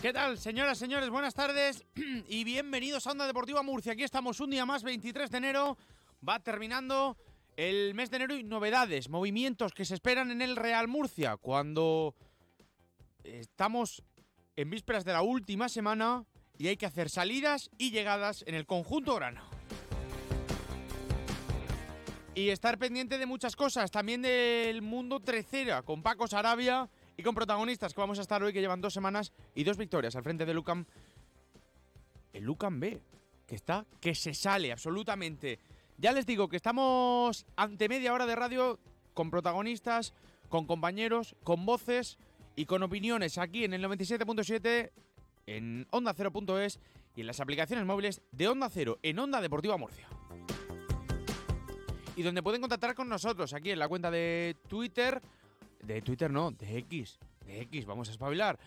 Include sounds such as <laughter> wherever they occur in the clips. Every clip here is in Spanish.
¿Qué tal, señoras, señores? Buenas tardes <clears throat> y bienvenidos a Onda Deportiva Murcia. Aquí estamos un día más, 23 de enero. Va terminando el mes de enero y novedades, movimientos que se esperan en el Real Murcia cuando estamos en vísperas de la última semana y hay que hacer salidas y llegadas en el conjunto grana. Y estar pendiente de muchas cosas, también del mundo trecera, con Paco Sarabia y con protagonistas que vamos a estar hoy que llevan dos semanas y dos victorias al frente de Lucam. El Lucam B, que está, que se sale absolutamente. Ya les digo que estamos ante media hora de radio con protagonistas, con compañeros, con voces y con opiniones aquí en el 97.7, en Onda 0.es y en las aplicaciones móviles de Onda Cero, en Onda Deportiva Murcia. Y donde pueden contactar con nosotros aquí en la cuenta de Twitter, de Twitter no, de X, de X, vamos a espabilar.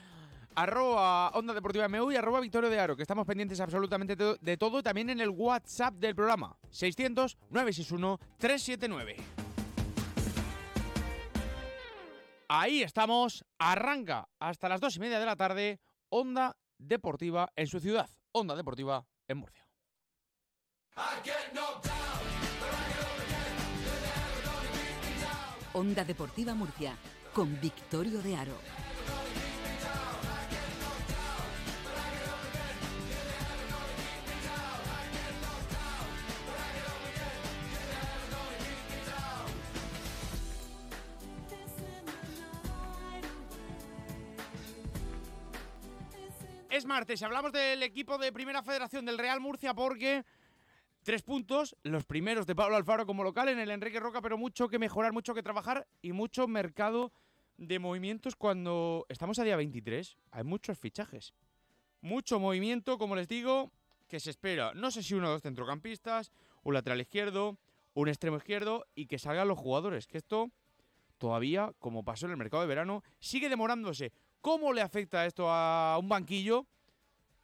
Arroba Onda Deportiva MU y arroba Victorio de Aro, que estamos pendientes absolutamente de todo, también en el WhatsApp del programa, 600-961-379. Ahí estamos, arranca hasta las dos y media de la tarde, Onda Deportiva en su ciudad, Onda Deportiva en Murcia. Onda Deportiva Murcia, con Victorio de Aro. Es martes y hablamos del equipo de Primera Federación del Real Murcia porque tres puntos, los primeros de Pablo Alfaro como local en el Enrique Roca, pero mucho que mejorar, mucho que trabajar y mucho mercado de movimientos cuando estamos a día 23. Hay muchos fichajes. Mucho movimiento, como les digo, que se espera. No sé si uno o dos centrocampistas, un lateral izquierdo, un extremo izquierdo y que salgan los jugadores. Que esto todavía, como pasó en el mercado de verano, sigue demorándose. ¿Cómo le afecta esto a un banquillo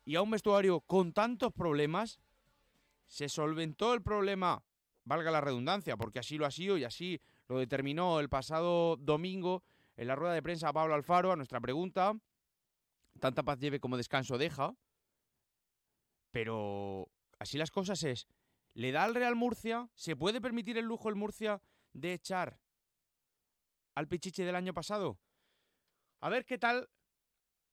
y a un vestuario con tantos problemas? Se solventó el problema, valga la redundancia, porque así lo ha sido y así lo determinó el pasado domingo en la rueda de prensa Pablo Alfaro a nuestra pregunta. Tanta paz lleve como descanso deja. Pero así las cosas es. ¿Le da al Real Murcia? ¿Se puede permitir el lujo el Murcia de echar al Pichichi del año pasado? A ver qué tal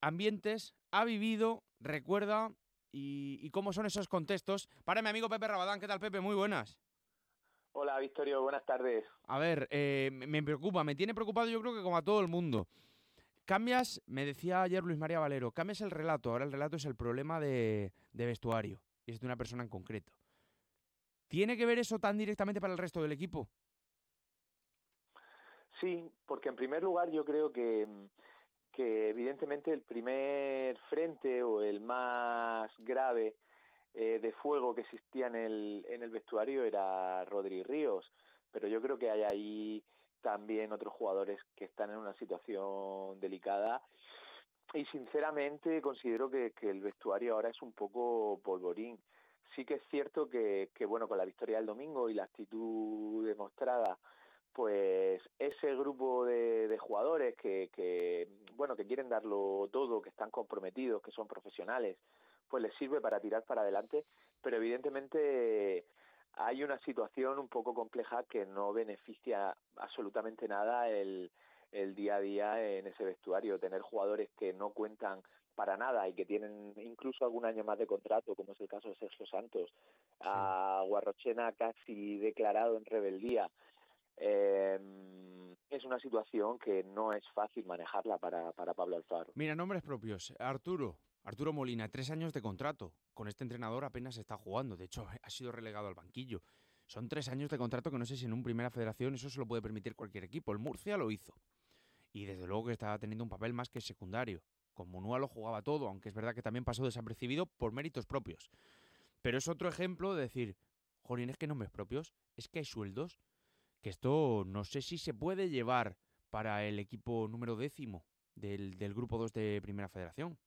ambientes ha vivido, recuerda y, cómo son esos contextos. Para mi amigo Pepe Rabadán, ¿qué tal Pepe? Muy buenas. Hola Victorio, buenas tardes. A ver, eh, me preocupa, me tiene preocupado yo creo que como a todo el mundo. Cambias, me decía ayer Luis María Valero, cambias el relato, ahora el relato es el problema de, de vestuario y es de una persona en concreto. ¿Tiene que ver eso tan directamente para el resto del equipo? Sí, porque en primer lugar yo creo que que evidentemente el primer frente o el más grave eh, de fuego que existía en el, en el vestuario era Rodri Ríos, pero yo creo que hay ahí también otros jugadores que están en una situación delicada y sinceramente considero que, que el vestuario ahora es un poco polvorín. Sí que es cierto que, que bueno, con la victoria del domingo y la actitud demostrada pues ese grupo de, jugadores que, que, bueno, que quieren darlo todo, que están comprometidos, que son profesionales, pues les sirve para tirar para adelante, pero evidentemente hay una situación un poco compleja que no beneficia absolutamente nada el, el día a día en ese vestuario, tener jugadores que no cuentan para nada y que tienen incluso algún año más de contrato, como es el caso de Sergio Santos, a Guarrochena casi declarado en rebeldía, eh, es una situación que no es fácil manejarla para, para Pablo Alfaro. Mira, nombres propios. Arturo, Arturo Molina, tres años de contrato. Con este entrenador apenas está jugando. De hecho, <laughs> ha sido relegado al banquillo. Son tres años de contrato que no sé si en un primera federación eso se lo puede permitir cualquier equipo. El Murcia lo hizo. Y desde luego que está teniendo un papel más que secundario. Con Munua lo jugaba todo, aunque es verdad que también pasó desapercibido por méritos propios. Pero es otro ejemplo de decir, Jolín, es que nombres propios, es que hay sueldos que esto no sé si se puede llevar para el equipo número décimo del, del Grupo 2 de Primera Federación.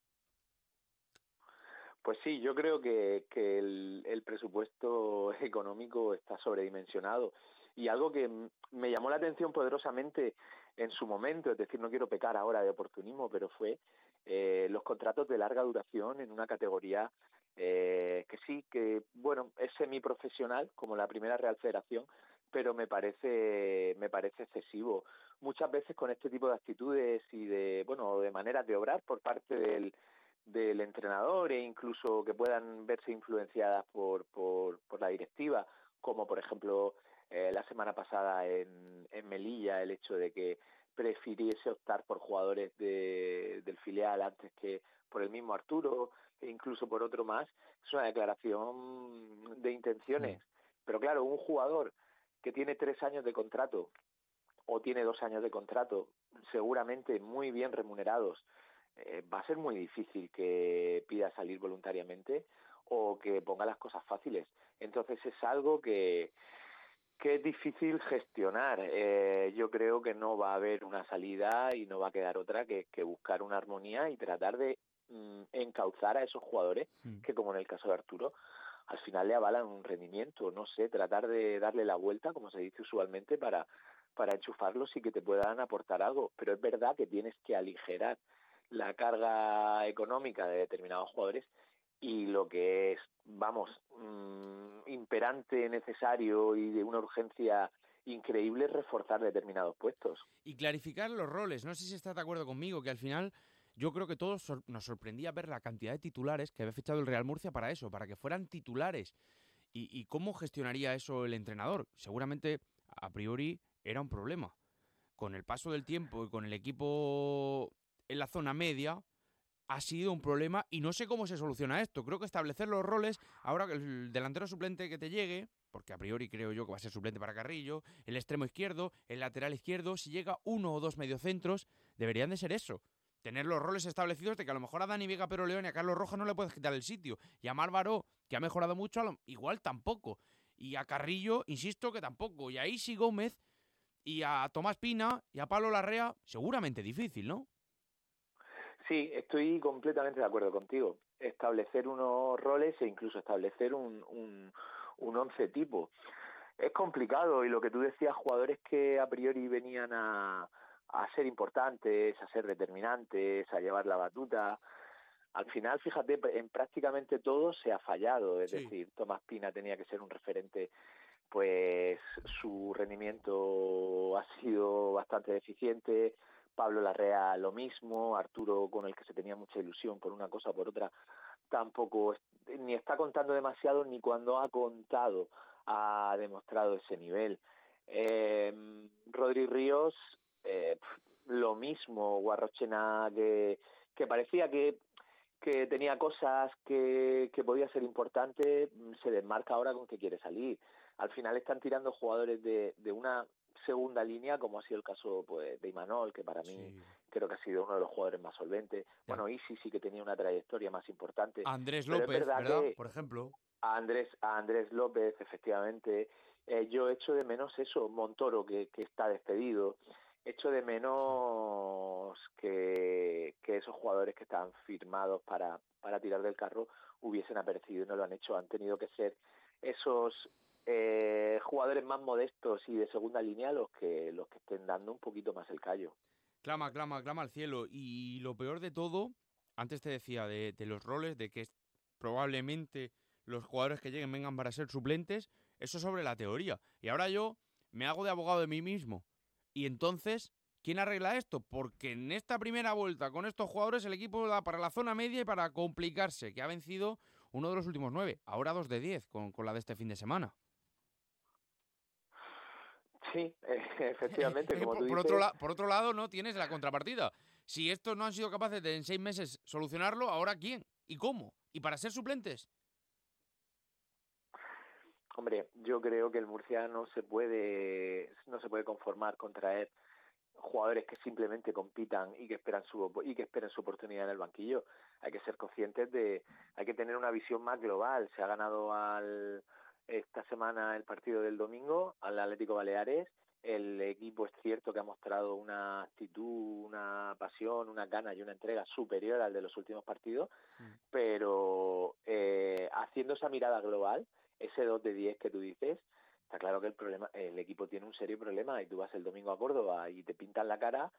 Pues sí, yo creo que, que el, el, presupuesto <laughs> económico está sobredimensionado. Y algo que me llamó la atención poderosamente en su momento, es decir, no quiero pecar ahora de oportunismo, pero fue eh, los contratos de larga duración en una categoría eh, que sí, que bueno, es semiprofesional, como la primera Real Federación, pero me parece, me parece excesivo. Muchas veces con este tipo de actitudes y de, bueno, de maneras de obrar por parte del, del entrenador e incluso que puedan verse influenciadas por, por, por la directiva, como por ejemplo eh, la semana pasada en, en Melilla el hecho de que prefiriese optar por jugadores de, del filial antes que por el mismo Arturo e incluso por otro más, es una declaración de intenciones. Pero claro, un jugador que tiene tres años de contrato o tiene dos años de contrato, seguramente muy bien remunerados, eh, va a ser muy difícil que pida salir voluntariamente o que ponga las cosas fáciles. Entonces es algo que, que es difícil gestionar. Eh, yo creo que no va a haber una salida y no va a quedar otra que, que buscar una armonía y tratar de mm, encauzar a esos jugadores Mm. que, como en el caso de Arturo, al final le avalan un rendimiento. No sé, tratar de darle la vuelta, como se dice usualmente, para, para enchufarlos y que te puedan aportar algo. Pero es verdad que tienes que aligerar la carga económica de determinados jugadores y lo que es, vamos, mm, imperante, necesario y de una urgencia increíble es reforzar determinados puestos. Y clarificar los roles. No sé si estás de acuerdo conmigo, que al final yo creo que todos nos sorprendía ver la cantidad de titulares que había fichado el Real Murcia para eso, para que fueran titulares. ¿Y, y cómo gestionaría eso el entrenador? Seguramente, a priori, era un problema. Con el paso del tiempo y con el equipo en la zona media, ha sido un problema y no sé cómo se soluciona esto. Creo que establecer los roles, ahora que el delantero suplente que te llegue, porque a priori creo yo que va a ser suplente para Carrillo, el extremo izquierdo, el lateral izquierdo, si llega uno o dos mediocentros, deberían de ser eso. Tener los roles establecidos de que a lo mejor a Dani Vega Pero León y a Carlos Rojas no le puedes quitar el sitio. Y a Márvaro, que ha mejorado mucho, igual tampoco. Y a Carrillo, insisto que tampoco. Y a Isi Gómez y a Tomás Pina y a Pablo Larrea, seguramente difícil, ¿no? Sí, estoy completamente de acuerdo contigo. Establecer unos roles e incluso establecer un, un, un once tipo. Es complicado y lo que tú decías, jugadores que a priori venían a, a ser importantes, a ser determinantes, a llevar la batuta. Al final, fíjate, en prácticamente todo se ha fallado. Es Sí. decir, Tomás Pina tenía que ser un referente, pues su rendimiento ha sido bastante deficiente. Pablo Larrea lo mismo, Arturo con el que se tenía mucha ilusión por una cosa o por otra, tampoco ni está contando demasiado ni cuando ha contado ha demostrado ese nivel. Eh, Rodri Ríos, eh, lo mismo, Guarrochena que, que parecía que, que tenía cosas que, que podía ser importante, mm, se desmarca ahora con que quiere salir. Al final están tirando jugadores de, de una segunda línea, como ha sido el caso pues, de Imanol, que para mí creo que ha sido uno de los jugadores más solventes. Bueno, Isi sí que tenía una trayectoria más importante. Andrés López, verdad ¿verdad? que- Por ejemplo. a Andrés, a Andrés López, efectivamente. Eh, yo echo de menos eso, Montoro, que, que está despedido. Echo de menos que, esos jugadores que estaban firmados para, para tirar del carro hubiesen aparecido y no lo han hecho. Han tenido que ser esos eh, jugadores más modestos y de segunda línea los que, los que estén dando un poquito más el callo. Clama, clama, clama al cielo. Y lo peor de todo, antes te decía de, de los roles, de que probablemente los jugadores que lleguen vengan para ser suplentes, eso sobre la teoría. Y ahora yo me hago de abogado de mí mismo. Y entonces, ¿quién arregla esto? Porque en esta primera vuelta con estos jugadores el equipo da para la zona media y para complicarse, que ha vencido uno de los últimos nueve, ahora dos de diez con, con la de este fin de semana. Sí, <laughs> efectivamente, como <laughs> por, tú por dices. otro la- por otro lado, no tienes la contrapartida. Si estos no han sido capaces de en seis meses solucionarlo, ¿ahora quién? ¿Y cómo? ¿Y para ser suplentes? Hombre, yo creo que el Murcia no se puede no se puede conformar con traer jugadores que simplemente compitan y que esperan su y que esperen su oportunidad en el banquillo. Hay que ser conscientes de hay que tener una visión más global. Se ha ganado al esta semana el partido del domingo al Atlético Baleares. El equipo es cierto que ha mostrado una actitud, una pasión, una ganas y una entrega superior al de los últimos partidos, Mm. pero eh, haciendo esa mirada global, ese 2 de 10 que tú dices, está claro que el problema, el equipo tiene un serio problema y tú vas el domingo a Córdoba y te pintan la cara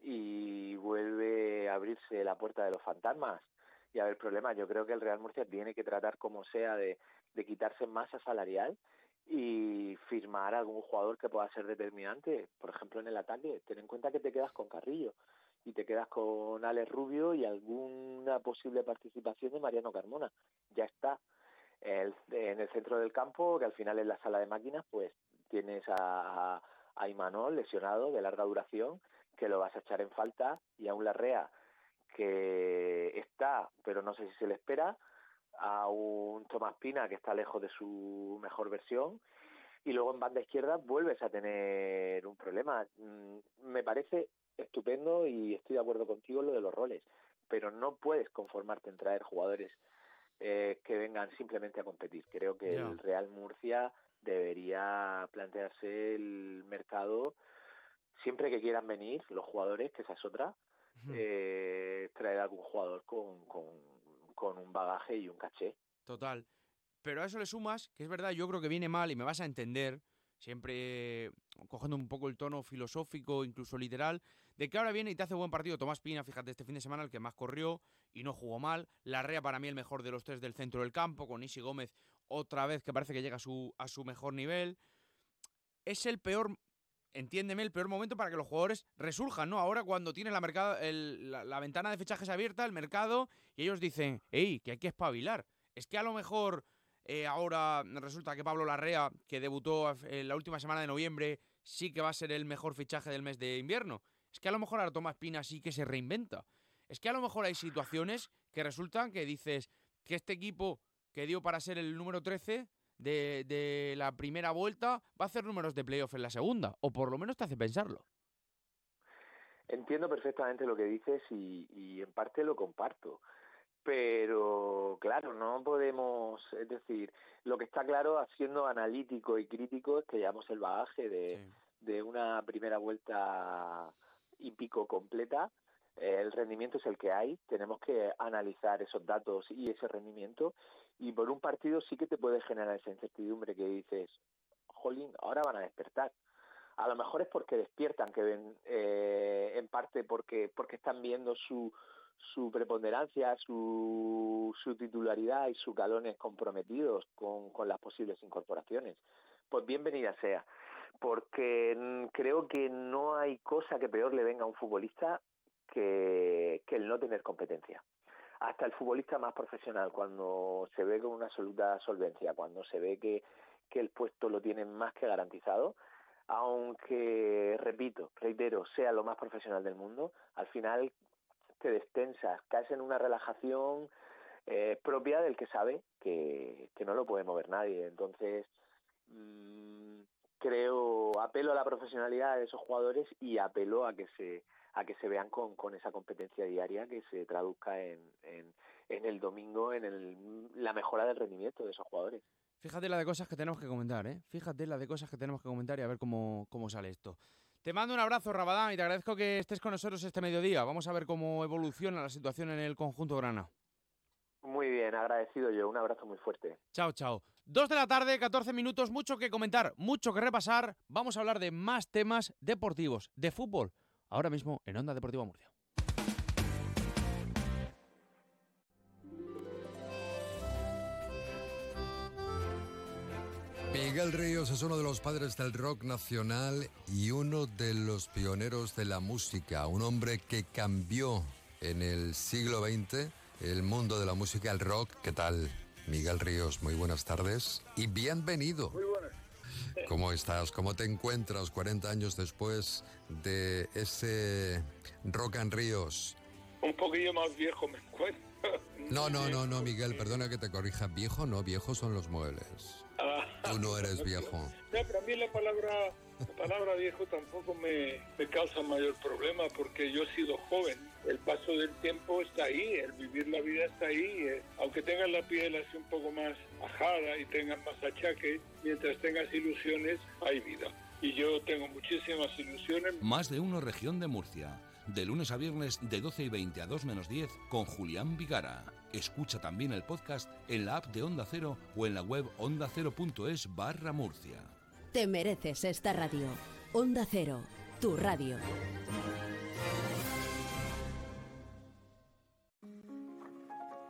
y vuelve a abrirse la puerta de los fantasmas y a haber problemas. Yo creo que el Real Murcia tiene que tratar como sea de, de quitarse masa salarial y firmar algún jugador que pueda ser determinante, por ejemplo en el ataque. Ten en cuenta que te quedas con Carrillo y te quedas con Alex Rubio y alguna posible participación de Mariano Carmona. Ya está el, en el centro del campo, que al final es la sala de máquinas, pues tienes a, a Imanol lesionado de larga duración, que lo vas a echar en falta, y a un Larrea que está, pero no sé si se le espera, a un Tomás Pina que está lejos de su mejor versión, y luego en banda izquierda vuelves a tener un problema. Mm, me parece estupendo y estoy de acuerdo contigo en lo de los roles, pero no puedes conformarte en traer jugadores eh, que vengan simplemente a competir. Creo que el Real Murcia debería plantearse el mercado siempre que quieran venir los jugadores, que esa es otra, eh, traer algún jugador con, con, con un bagaje y un caché. Total. Pero a eso le sumas, que es verdad, yo creo que viene mal y me vas a entender, siempre cogiendo un poco el tono filosófico, incluso literal, de que ahora viene y te hace buen partido Tomás Pina, fíjate, este fin de semana el que más corrió y no jugó mal. Larrea para mí el mejor de los tres del centro del campo, con Isi Gómez otra vez que parece que llega a su, a su mejor nivel. Es el peor, entiéndeme, el peor momento para que los jugadores resurjan, ¿no? Ahora cuando tiene la, mercado, el- la, la ventana de fichajes abierta, el mercado, y ellos dicen, hey, que hay que espabilar. Es que a lo mejor eh, ahora resulta que Pablo Larrea, que debutó en la última semana de noviembre, sí que va a ser el mejor fichaje del mes de invierno. Es que a lo mejor ahora Tomás Pina sí que se reinventa. Es que a lo mejor hay situaciones que resultan que dices que este equipo que dio para ser el número 13 de, de la primera vuelta va a hacer números de playoff en la segunda. O por lo menos te hace pensarlo. Entiendo perfectamente lo que dices y, y en parte lo comparto. Pero claro, no podemos, es decir, lo que está claro, siendo analítico y crítico, es que llevamos el bagaje de, de una primera vuelta y pico completa. El rendimiento es el que hay, tenemos que analizar esos datos y ese rendimiento. Y por un partido sí que te puede generar esa incertidumbre que dices, jolín, ahora van a despertar. A lo mejor es porque despiertan, que ven, eh, en parte porque, porque están viendo su, su preponderancia, su, su titularidad y sus galones comprometidos con, con las posibles incorporaciones. Pues bienvenida sea, porque mm, creo que no hay cosa que peor le venga a un futbolista que, que el no tener competencia. Hasta el futbolista más profesional, cuando se ve con una absoluta solvencia, cuando se ve que, el puesto lo tienen más que garantizado, aunque, repito, reitero, sea lo más profesional del mundo, al final te destensas, caes en una relajación eh, propia del que sabe que, que no lo puede mover nadie. Entonces, mmm, creo, apelo a la profesionalidad de esos jugadores y apelo a que se a que se vean con, con esa competencia diaria que se traduzca en, en, en el domingo en el, la mejora del rendimiento de esos jugadores. Fíjate la de cosas que tenemos que comentar, ¿eh? Fíjate la de cosas que tenemos que comentar y a ver cómo, cómo sale esto. Te mando un abrazo, Rabadán, y te agradezco que estés con nosotros este mediodía. Vamos a ver cómo evoluciona la situación en el conjunto grana. Muy bien, agradecido yo. Un abrazo muy fuerte. Chao, chao. Dos de la tarde, 14 minutos, mucho que comentar, mucho que repasar. Vamos a hablar de más temas deportivos, de fútbol, ahora mismo en Onda Deportiva Murcia. Miguel Ríos es uno de los padres del rock nacional y uno de los pioneros de la música, un hombre que cambió en el siglo XX el mundo de la música, el rock. ¿Qué tal? Miguel Ríos, muy buenas tardes y bienvenido. Muy. ¿Cómo estás? ¿Cómo te encuentras 40 años después de ese Rock and Ríos? Un poquillo más viejo me encuentro. <laughs> No, no, no, no, Miguel, perdona que te corrija. Viejo no, viejos son los muebles. Ah, Tú no eres viejo. <laughs> no, pero a mí la palabra, la palabra viejo tampoco me, me causa mayor problema porque yo he sido joven. El paso del tiempo está ahí, el vivir la vida está ahí. eh, aunque tengas la piel así un poco más ajada y tengas más achaques, mientras tengas ilusiones, hay vida. Y yo tengo muchísimas ilusiones. Más de uno región de Murcia. De lunes a viernes de 12 y 20 a 2 menos 10 con Julián Vigara. Escucha también el podcast en la app de Onda Cero o en la web ondacero.es barra Murcia. Te mereces esta radio. Onda Cero, tu radio.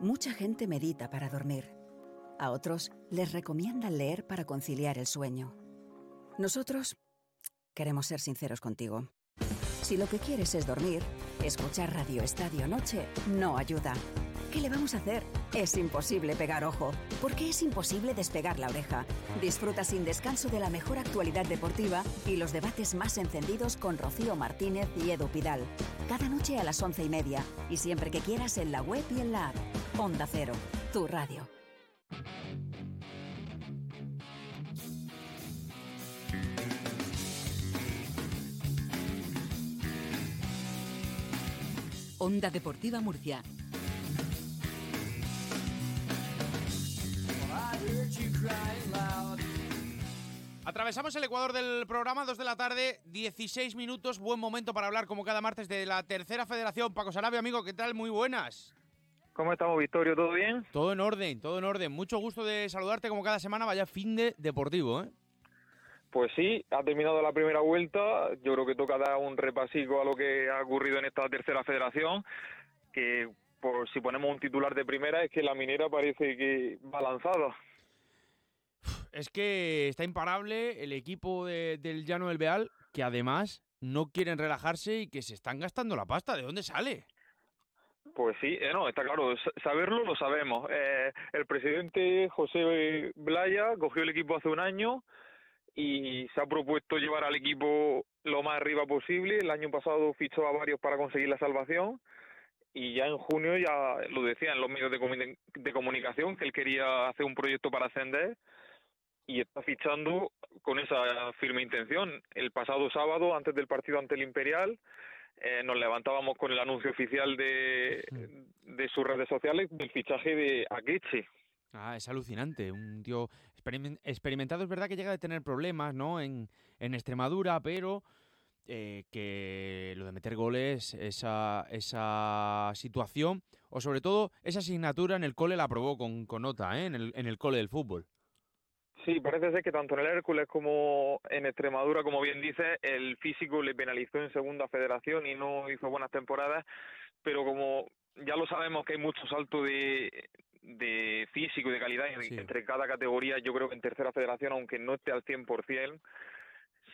Mucha gente medita para dormir. A otros les recomiendan leer para conciliar el sueño. Nosotros queremos ser sinceros contigo. Si lo que quieres es dormir, escuchar Radio Estadio Noche no ayuda. ¿Qué le vamos a hacer? Es imposible pegar ojo, porque es imposible despegar la oreja. Disfruta sin descanso de la mejor actualidad deportiva y los debates más encendidos con Rocío Martínez y Edu Pidal. Cada noche a las once y media y siempre que quieras en la web y en la app. Onda Cero, tu radio. Onda Deportiva Murcia. Atravesamos el Ecuador del programa, 2 de la tarde, 16 minutos. Buen momento para hablar, como cada martes, de la tercera federación. Paco Sarabia, amigo, ¿qué tal? Muy buenas. ¿Cómo estamos, Victorio? ¿Todo bien? Todo en orden, todo en orden. Mucho gusto de saludarte como cada semana. Vaya fin de deportivo, ¿eh? Pues sí, ha terminado la primera vuelta. Yo creo que toca dar un repasico a lo que ha ocurrido en esta tercera federación, que por si ponemos un titular de primera es que la minera parece que va lanzada. Es que está imparable el equipo de- del Llano del Beal, que además no quieren relajarse y que se están gastando la pasta. ¿De dónde sale? Pues sí, eh, no, está claro, sa- saberlo lo sabemos. Eh, el presidente José Blaya cogió el equipo hace un año y se ha propuesto llevar al equipo lo más arriba posible. El año pasado fichó a varios para conseguir la salvación y ya en junio ya lo decía en los medios de, de comunicación que él quería hacer un proyecto para ascender y está fichando con esa firme intención. El pasado sábado, antes del partido ante el Imperial, eh, nos levantábamos con el anuncio oficial de, de sus redes sociales del fichaje de Akeche. Ah, es alucinante. Un tío experimen- experimentado. Es verdad que llega a tener problemas, ¿no? En, en Extremadura, pero eh, que lo de meter goles, esa, esa situación, o sobre todo esa asignatura en el cole la aprobó con, con nota, ¿eh? En el, en el cole del fútbol. Sí, parece ser que tanto en el Hércules como en Extremadura, como bien dice, el físico le penalizó en segunda federación y no hizo buenas temporadas, pero como ya lo sabemos que hay mucho salto de, de físico y de calidad Sí. entre cada categoría, yo creo que en tercera federación, aunque no esté al 100%,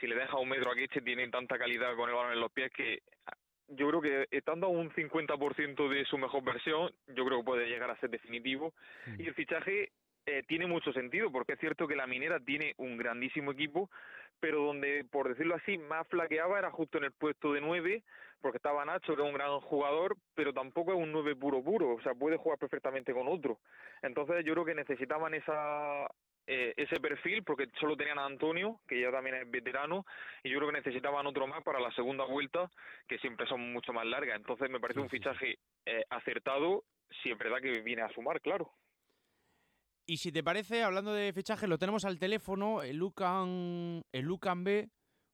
si le deja un metro a Queche, tiene tanta calidad con el balón en los pies que yo creo que estando a un 50% de su mejor versión, yo creo que puede llegar a ser definitivo. Y el fichaje eh, tiene mucho sentido, porque es cierto que la minera tiene un grandísimo equipo, pero donde, por decirlo así, más flaqueaba era justo en el puesto de nueve, porque estaba Nacho, que es un gran jugador, pero tampoco es un nueve puro puro, o sea, puede jugar perfectamente con otro. Entonces yo creo que necesitaban esa eh, ese perfil, porque solo tenían a Antonio, que ya también es veterano, y yo creo que necesitaban otro más para la segunda vuelta, que siempre son mucho más largas. Entonces me parece Sí, un fichaje eh, acertado, si es verdad que viene a sumar, claro. Y si te parece, hablando de fichajes, lo tenemos al teléfono. El Lucan, el Lucan B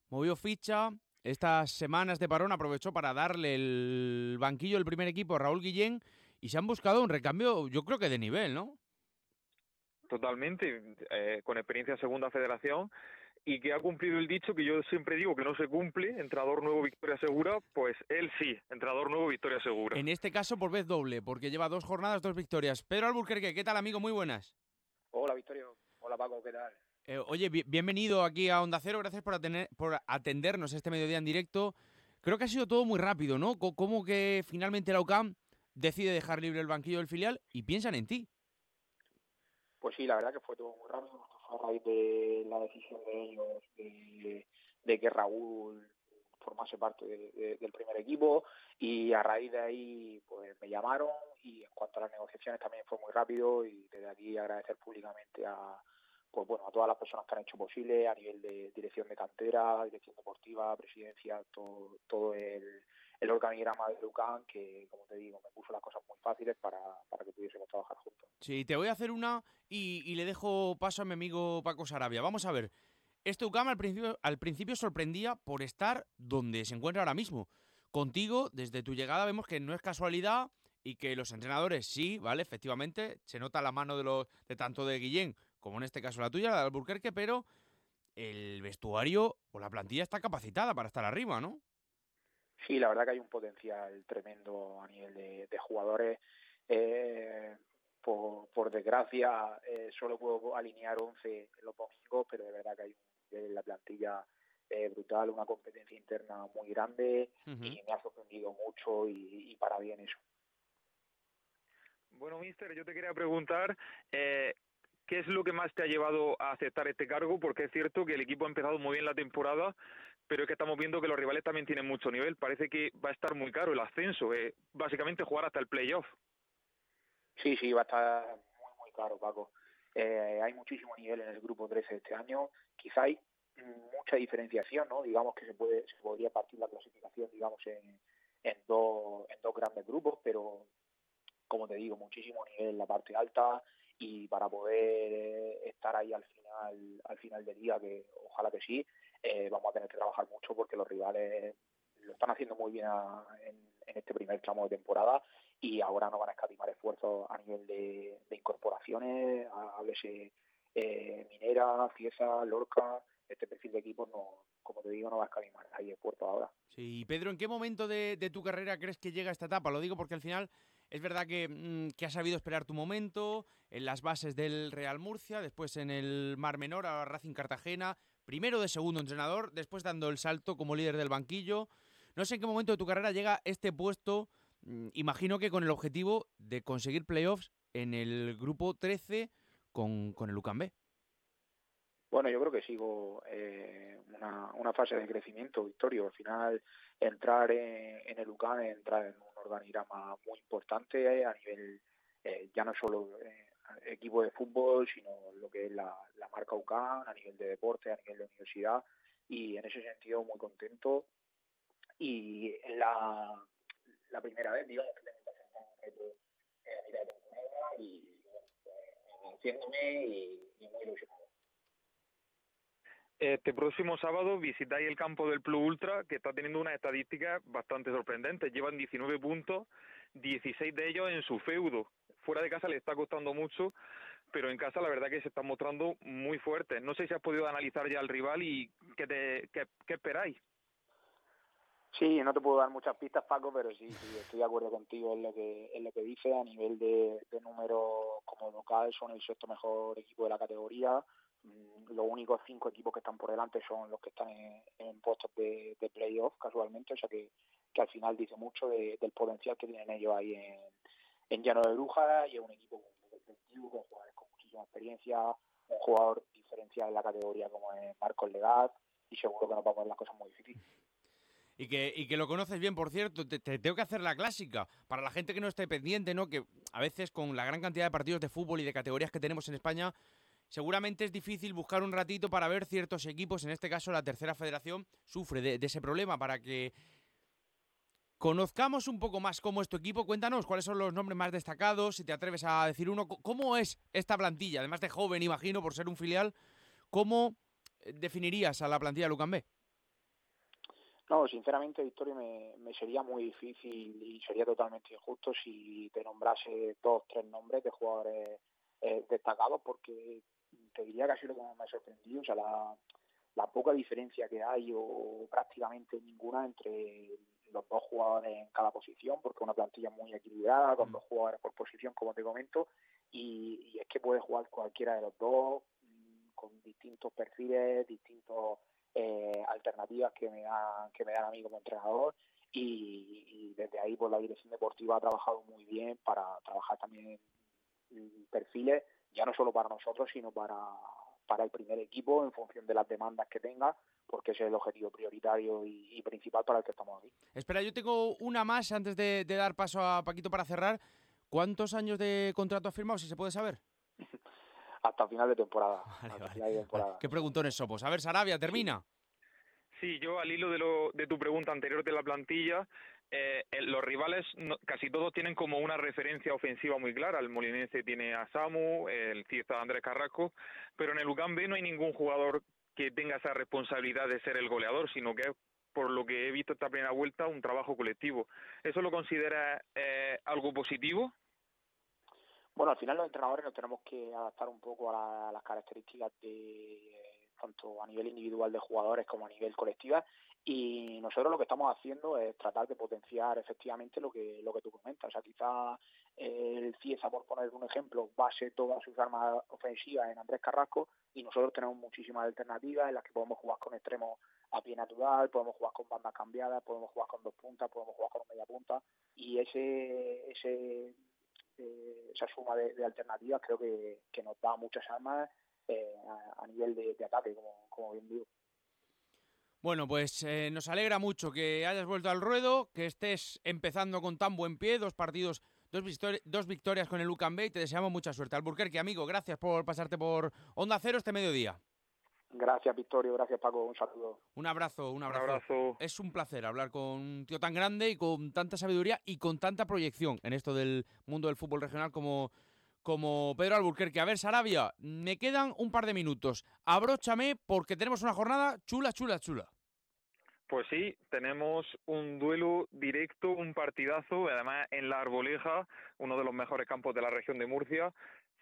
movió ficha. Estas semanas de parón aprovechó para darle el banquillo del primer equipo a Raúl Guillén y se han buscado un recambio, yo creo que de nivel, ¿no? Totalmente, eh, con experiencia en segunda federación y que ha cumplido el dicho que yo siempre digo que no se cumple, entrenador nuevo, victoria segura, pues él sí, entrenador nuevo, victoria segura. En este caso por vez doble, porque lleva dos jornadas, dos victorias. Pedro Alburquerque, ¿qué tal amigo? Muy buenas. Hola, Victorio. Hola, Paco, ¿qué tal? Eh, oye, bi- bienvenido aquí a Onda Cero, gracias por, atener- por atendernos este mediodía en directo. Creo que ha sido todo muy rápido, ¿no? Co- Como que finalmente la UCAM decide dejar libre el banquillo del filial y piensan en ti. Pues sí, la verdad que fue todo muy rápido, fue a raíz de la decisión de ellos de, de que Raúl formase parte de- de- del primer equipo y a raíz de ahí pues me llamaron y en cuanto a las negociaciones también fue muy rápido y desde aquí agradecer públicamente a pues bueno a todas las personas que han hecho posible a nivel de dirección de cantera, dirección deportiva, presidencia, todo, todo el, el organigrama de Lucan que como te digo me puso las cosas muy fáciles para, para que pudiésemos trabajar juntos. Sí, te voy a hacer una y, y le dejo paso a mi amigo Paco Sarabia. Vamos a ver. Este UCAM al principio, al principio sorprendía por estar donde se encuentra ahora mismo. Contigo, desde tu llegada, vemos que no es casualidad y que los entrenadores sí, ¿vale? Efectivamente, se nota la mano de, los, de tanto de Guillén como en este caso la tuya, la de Alburquerque, pero el vestuario o la plantilla está capacitada para estar arriba, ¿no? Sí, la verdad que hay un potencial tremendo a nivel de, jugadores. Eh, por, desgracia, eh, solo puedo alinear 11 los domingos, pero de verdad que hay un, la plantilla eh, brutal, una competencia interna muy grande y me ha sorprendido mucho y, para bien eso. Bueno, mister, yo te quería preguntar, eh, ¿qué es lo que más te ha llevado a aceptar este cargo? Porque es cierto que el equipo ha empezado muy bien la temporada, pero es que estamos viendo que los rivales también tienen mucho nivel. Parece que va a estar muy caro el ascenso, eh, básicamente jugar hasta el playoff. Sí, sí, va a estar muy, muy caro, Paco. Eh, hay muchísimo nivel en el grupo 13 este año. Quizá hay mucha diferenciación, ¿no? Digamos que se puede se podría partir la clasificación, digamos, en, en, dos, en dos grandes grupos, pero como te digo, muchísimo nivel en la parte alta y para poder eh, estar ahí al final al final del día, que ojalá que sí, eh, vamos a tener que trabajar mucho porque los rivales lo están haciendo muy bien en, este primer tramo de temporada y ahora no van a escatimar esfuerzos a nivel de, incorporaciones, háblese eh, Minera, Ciesa, Lorca, este perfil de equipo no, como te digo, no va a escatimar ahí esfuerzos ahora. Sí, Pedro, ¿en qué momento de, de, tu carrera crees que llega esta etapa? Lo digo porque al final es verdad que, mm, que, has sabido esperar tu momento en las bases del Real Murcia, después en el Mar Menor, a Racing Cartagena, primero de segundo entrenador, después dando el salto como líder del banquillo. No sé en qué momento de tu carrera llega este puesto, imagino que con el objetivo de conseguir playoffs en el grupo 13 con, con el UCAM Bueno, yo creo que sigo eh, una, una, fase de crecimiento, Victorio. Al final, entrar en, el UCAM entrar en un organigrama muy importante a nivel, eh, ya no solo eh, equipo de fútbol, sino lo que es la, marca UCAM a nivel de deporte, a nivel de universidad. Y en ese sentido, muy contento. Y la, la primera vez, digamos, que tengo que un reto a nivel de temporada y haciéndome y, y muy ilusionado. Este próximo sábado visitáis el campo del Plus Ultra, que está teniendo unas estadísticas bastante sorprendentes. Llevan 19 puntos, 16 de ellos en su feudo. Fuera de casa le está costando mucho, pero en casa la verdad que se están mostrando muy fuertes. No sé si has podido analizar ya al rival y qué, te, qué, esperáis. Sí, no te puedo dar muchas pistas, Paco, pero sí, estoy de acuerdo contigo en lo que en lo que dice. A nivel de, de número como local, son el sexto mejor equipo de la categoría Mm, los únicos cinco equipos que están por delante son los que están en, puestos de, de playoff casualmente, o sea que, al final dice mucho del potencial que tienen ellos ahí en, Llano de Brujas y es un equipo competitivo, con jugadores con muchísima experiencia, un jugador diferencial en la categoría como es Marcos Legat y seguro que nos va a poner las cosas muy difíciles. Y que, lo conoces bien, por cierto, te, te, tengo que hacer la clásica. Para la gente que no esté pendiente, ¿no? Que a veces con la gran cantidad de partidos de fútbol y de categorías que tenemos en España, seguramente es difícil buscar un ratito para ver ciertos equipos, en este caso la tercera federación sufre de, ese problema para que conozcamos un poco más cómo es tu equipo. Cuéntanos cuáles son los nombres más destacados, si te atreves a decir uno, cómo es esta plantilla, además de joven, imagino, por ser un filial, ¿cómo eh, definirías a la plantilla de Lucambé? No, sinceramente, Victoria, me, sería muy difícil y sería totalmente injusto si te nombrase dos, tres nombres de jugadores eh, destacados, porque te diría que ha sido lo que más me ha sorprendido, o sea, la, la poca diferencia que hay o prácticamente ninguna entre los dos jugadores en cada posición, porque es una plantilla muy equilibrada, con mm. dos jugadores por posición, como te comento, y, es que puede jugar cualquiera de los dos, mm, con distintos perfiles, distintos eh, alternativas que me dan que me dan a mí como entrenador y, y desde ahí pues la dirección deportiva ha trabajado muy bien para trabajar también perfiles ya no solo para nosotros, sino para, para el primer equipo en función de las demandas que tenga, porque ese es el objetivo prioritario y, principal para el que estamos aquí. Espera, yo tengo una más antes de, dar paso a Paquito para cerrar. ¿Cuántos años de contrato has firmado, si se puede saber? Hasta final de temporada. <laughs> Final de temporada. ¿Qué preguntones somos? A ver, Sarabia, termina. Sí, yo al hilo de, lo, de tu pregunta anterior de la plantilla, eh, los rivales casi todos tienen como una referencia ofensiva muy clara. El Molinense tiene a Samu, el Cieza Andrés Carrasco, pero en el UCAM B no hay ningún jugador que tenga esa responsabilidad de ser el goleador, sino que es, por lo que he visto esta primera vuelta, un trabajo colectivo. ¿Eso lo considera eh, algo positivo? Bueno, al final los entrenadores nos tenemos que adaptar un poco a, las características de, tanto a nivel individual de jugadores como a nivel colectiva y nosotros lo que estamos haciendo es tratar de potenciar efectivamente lo que lo que tú comentas. O sea, quizá el Cieza, por poner un ejemplo, base todas sus armas ofensivas en Andrés Carrasco y nosotros tenemos muchísimas alternativas en las que podemos jugar con extremos a pie natural, podemos jugar con bandas cambiadas, podemos jugar con dos puntas, podemos jugar con media punta y ese ese esa suma de, alternativas creo que, nos da muchas armas eh, a, nivel de, de ataque, como, bien digo. Bueno, pues eh, nos alegra mucho que hayas vuelto al ruedo, que estés empezando con tan buen pie, dos partidos, dos, dos victorias con el Lucan Bay. Te deseamos mucha suerte. Alburquerque, amigo, gracias por pasarte por Onda Cero este mediodía. Gracias, Victorio. Gracias, Paco. Un saludo. Un abrazo, un abrazo. Es un placer hablar con un tío tan grande y con tanta sabiduría y con tanta proyección en esto del mundo del fútbol regional como, como Pedro Alburquerque. A ver, Sarabia, me quedan un par de minutos. Abróchame porque tenemos una jornada chula, chula, chula. Pues sí, tenemos un duelo directo, un partidazo, además en la Arboleja, uno de los mejores campos de la región de Murcia.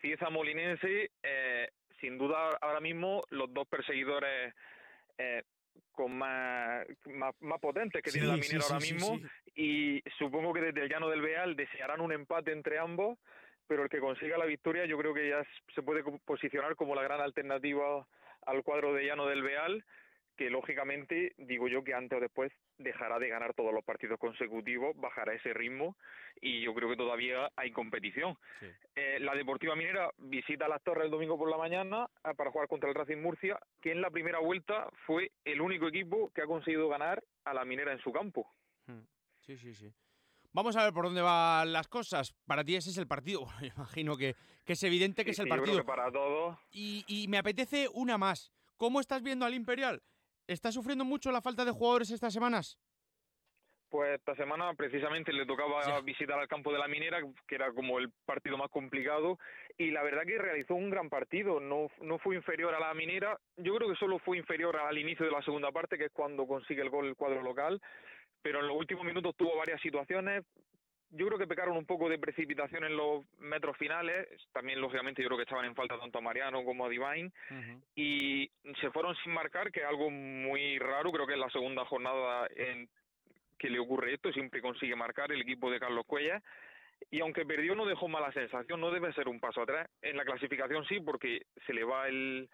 Cieza Molinense, eh, sin duda ahora mismo los dos perseguidores eh, con más, más, potentes que tiene la minera ahora mismo. y supongo que desde el llano del Beal desearán un empate entre ambos pero el que consiga la victoria yo creo que ya se puede posicionar como la gran alternativa al cuadro de Llano del Beal, que lógicamente digo yo que antes o después dejará de ganar todos los partidos consecutivos, bajará ese ritmo y yo creo que todavía hay competición. Eh, la Deportiva Minera visita Las Torres el domingo por la mañana eh, para jugar contra el Racing Murcia, que en la primera vuelta fue el único equipo que ha conseguido ganar a la Minera en su campo. Hmm. Sí, sí, sí. Vamos a ver por dónde van las cosas. Para ti ese es el partido. <laughs> imagino que, es evidente que es el partido. para todos. Y, y, me apetece una más. ¿Cómo estás viendo al Imperial? ¿Está sufriendo mucho la falta de jugadores estas semanas? Pues esta semana precisamente le tocaba visitar al campo de la minera, que era como el partido más complicado, y la verdad que realizó un gran partido, no, no fue inferior a la minera, yo creo que solo fue inferior al inicio de la segunda parte, que es cuando consigue el gol el cuadro local, pero en los últimos minutos tuvo varias situaciones. Yo creo que pecaron un poco de precipitación en los metros finales. También, lógicamente, yo creo que estaban en falta tanto a Mariano como a Divine. Y se fueron sin marcar, que es algo muy raro. Creo que es la segunda jornada en que le ocurre esto. Siempre consigue marcar el equipo de Carlos Cuellar. Y aunque perdió, no dejó mala sensación. No debe ser un paso atrás. En la clasificación sí, porque se le va el,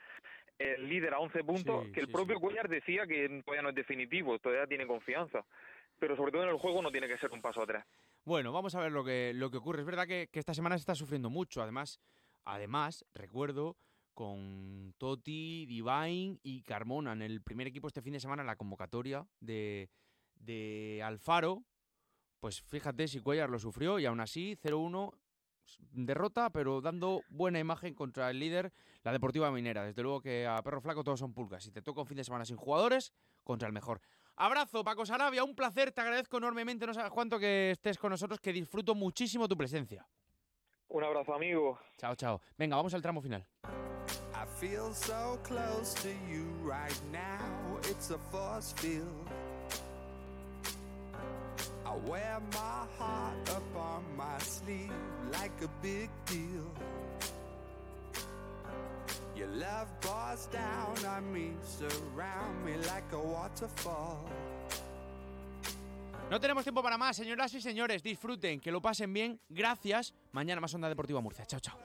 el líder a 11 puntos, que el propio Cuellar decía que todavía no es definitivo, todavía tiene confianza pero sobre todo en el juego no tiene que ser un paso atrás. Bueno, vamos a ver lo que, lo que ocurre. Es verdad que, esta semana se está sufriendo mucho. Además, además, recuerdo con Toti, Divine y Carmona en el primer equipo este fin de semana la convocatoria de, de Alfaro. Pues fíjate si Cuellar lo sufrió y aún así 0-1 derrota, pero dando buena imagen contra el líder, la Deportiva Minera. Desde luego que a Perro Flaco todos son pulgas. Si te toca un fin de semana sin jugadores, contra el mejor. Abrazo, Paco Sarabia, un placer, te agradezco enormemente, no sabes cuánto que estés con nosotros, que disfruto muchísimo tu presencia. Un abrazo, amigo. Chao, chao. Venga, vamos al tramo final. I wear my heart up on my sleeve like a big deal. Your love pours down on me, surround me like a waterfall. No tenemos tiempo para más, señoras y señores. Disfruten, que lo pasen bien. Gracias. Mañana más Onda Deportiva Murcia. Chao, chao.